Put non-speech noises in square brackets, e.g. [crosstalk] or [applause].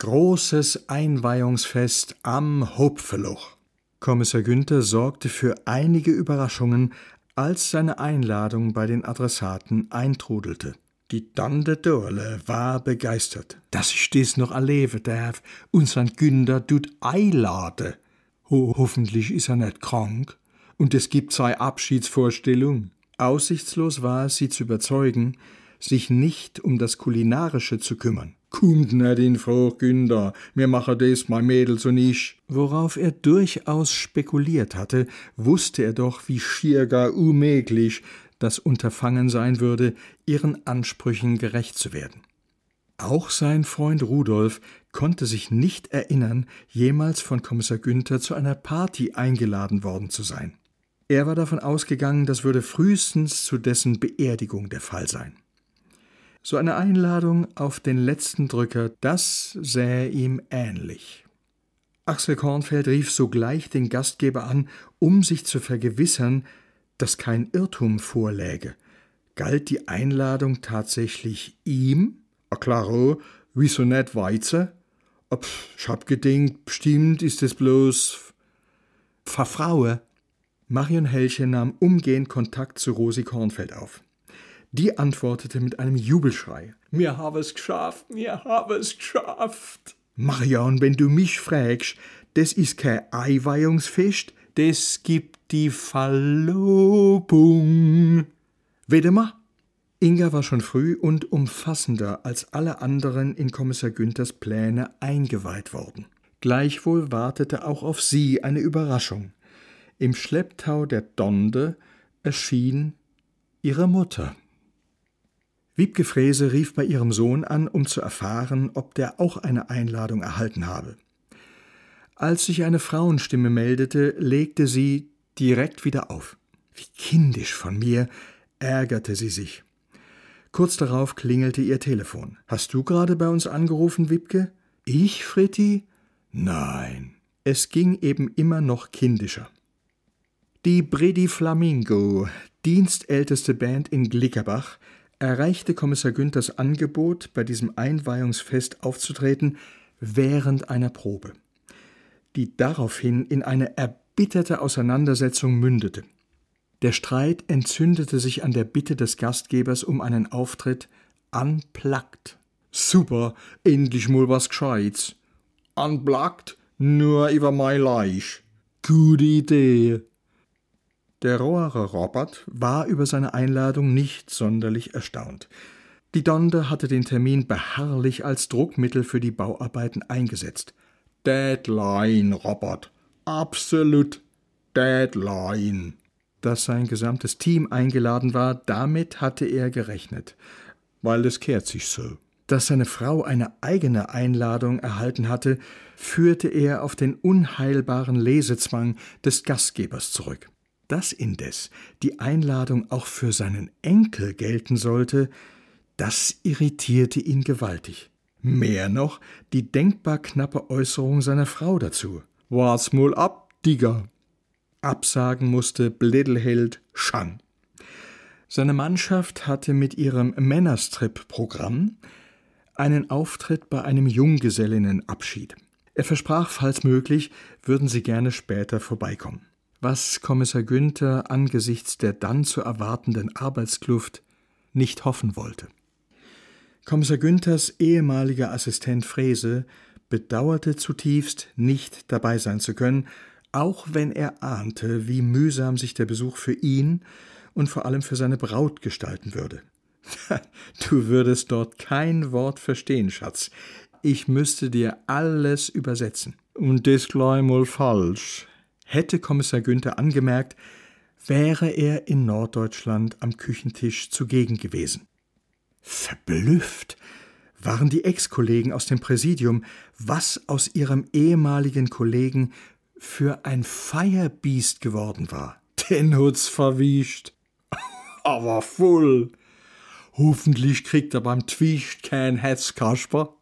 Großes Einweihungsfest am Hopfeloch. Kommissar Günther sorgte für einige Überraschungen, als seine Einladung bei den Adressaten eintrudelte. Die Tante Dorle war begeistert, dass ich dies noch erleben darf St. Günther tut einlade. Ho hoffentlich ist er nicht krank und es gibt zwei Abschiedsvorstellungen. Aussichtslos war es, sie zu überzeugen, sich nicht um das Kulinarische zu kümmern. Kommt nicht in Frau Günther, mir mache des mein Mädel so nicht. Worauf er durchaus spekuliert hatte, wusste er doch, wie schier gar unmöglich das Unterfangen sein würde, ihren Ansprüchen gerecht zu werden. Auch sein Freund Rudolf konnte sich nicht erinnern, jemals von Kommissar Günther zu einer Party eingeladen worden zu sein. Er war davon ausgegangen, das würde frühestens zu dessen Beerdigung der Fall sein. So eine Einladung auf den letzten Drücker, das sähe ihm ähnlich. Axel Kornfeld rief sogleich den Gastgeber an, um sich zu vergewissern, dass kein Irrtum vorläge. Galt die Einladung tatsächlich ihm? A klaro, wieso net Weizer? Ob, ich hab gedingt, bestimmt ist es bloß Verfraue. Marion Helche nahm umgehend Kontakt zu Rosi Kornfeld auf. Die antwortete mit einem Jubelschrei. Mir habe es geschafft, mir habe es geschafft. Marion, wenn du mich fragst, das ist kein Eiweihungsfest, das gibt die Verlobung. Wede mal. Inga war schon früh und umfassender als alle anderen in Kommissar Günthers Pläne eingeweiht worden. Gleichwohl wartete auch auf sie eine Überraschung. Im Schlepptau der Donde erschien ihre Mutter. Wiebke Frese rief bei ihrem Sohn an, um zu erfahren, ob der auch eine Einladung erhalten habe. Als sich eine Frauenstimme meldete, legte sie direkt wieder auf. Wie kindisch von mir, ärgerte sie sich. Kurz darauf klingelte ihr Telefon. Hast du gerade bei uns angerufen, Wiebke? Ich, Fritti? Nein. Es ging eben immer noch kindischer. Die Bredi Flamingo, dienstälteste Band in Glickerbach, erreichte Kommissar Günthers Angebot, bei diesem Einweihungsfest aufzutreten, während einer Probe, die daraufhin in eine erbitterte Auseinandersetzung mündete. Der Streit entzündete sich an der Bitte des Gastgebers um einen Auftritt unplugged. Super, endlich mal was Gescheites. Unplugged? Nur über mein Leich. Gute Idee. Der rohere Robert war über seine Einladung nicht sonderlich erstaunt. Die Donde hatte den Termin beharrlich als Druckmittel für die Bauarbeiten eingesetzt. Deadline, Robert. Absolut Deadline. Dass sein gesamtes Team eingeladen war, damit hatte er gerechnet. Weil es kehrt sich so. Dass seine Frau eine eigene Einladung erhalten hatte, führte er auf den unheilbaren Lesezwang des Gastgebers zurück. Dass indes die Einladung auch für seinen Enkel gelten sollte, das irritierte ihn gewaltig. Mehr noch die denkbar knappe Äußerung seiner Frau dazu. War's mul ab, Digger. Absagen musste Blittelheld Schan. Seine Mannschaft hatte mit ihrem Männerstrip-Programm einen Auftritt bei einem Junggesellinnenabschied. Er versprach, falls möglich, würden sie gerne später vorbeikommen was Kommissar Günther angesichts der dann zu erwartenden Arbeitskluft nicht hoffen wollte. Kommissar Günthers ehemaliger Assistent Frese bedauerte zutiefst, nicht dabei sein zu können, auch wenn er ahnte, wie mühsam sich der Besuch für ihn und vor allem für seine Braut gestalten würde. [laughs] Du würdest dort kein Wort verstehen, Schatz. Ich müsste dir alles übersetzen. Und das gleich mal falsch, Hätte Kommissar Günther angemerkt, wäre er in Norddeutschland am Küchentisch zugegen gewesen. Verblüfft waren die Ex-Kollegen aus dem Präsidium, was aus ihrem ehemaligen Kollegen für ein Feierbiest geworden war. Den hat's verwischt. [laughs] Aber voll. Hoffentlich kriegt er beim Twicht kein Hetzkasper.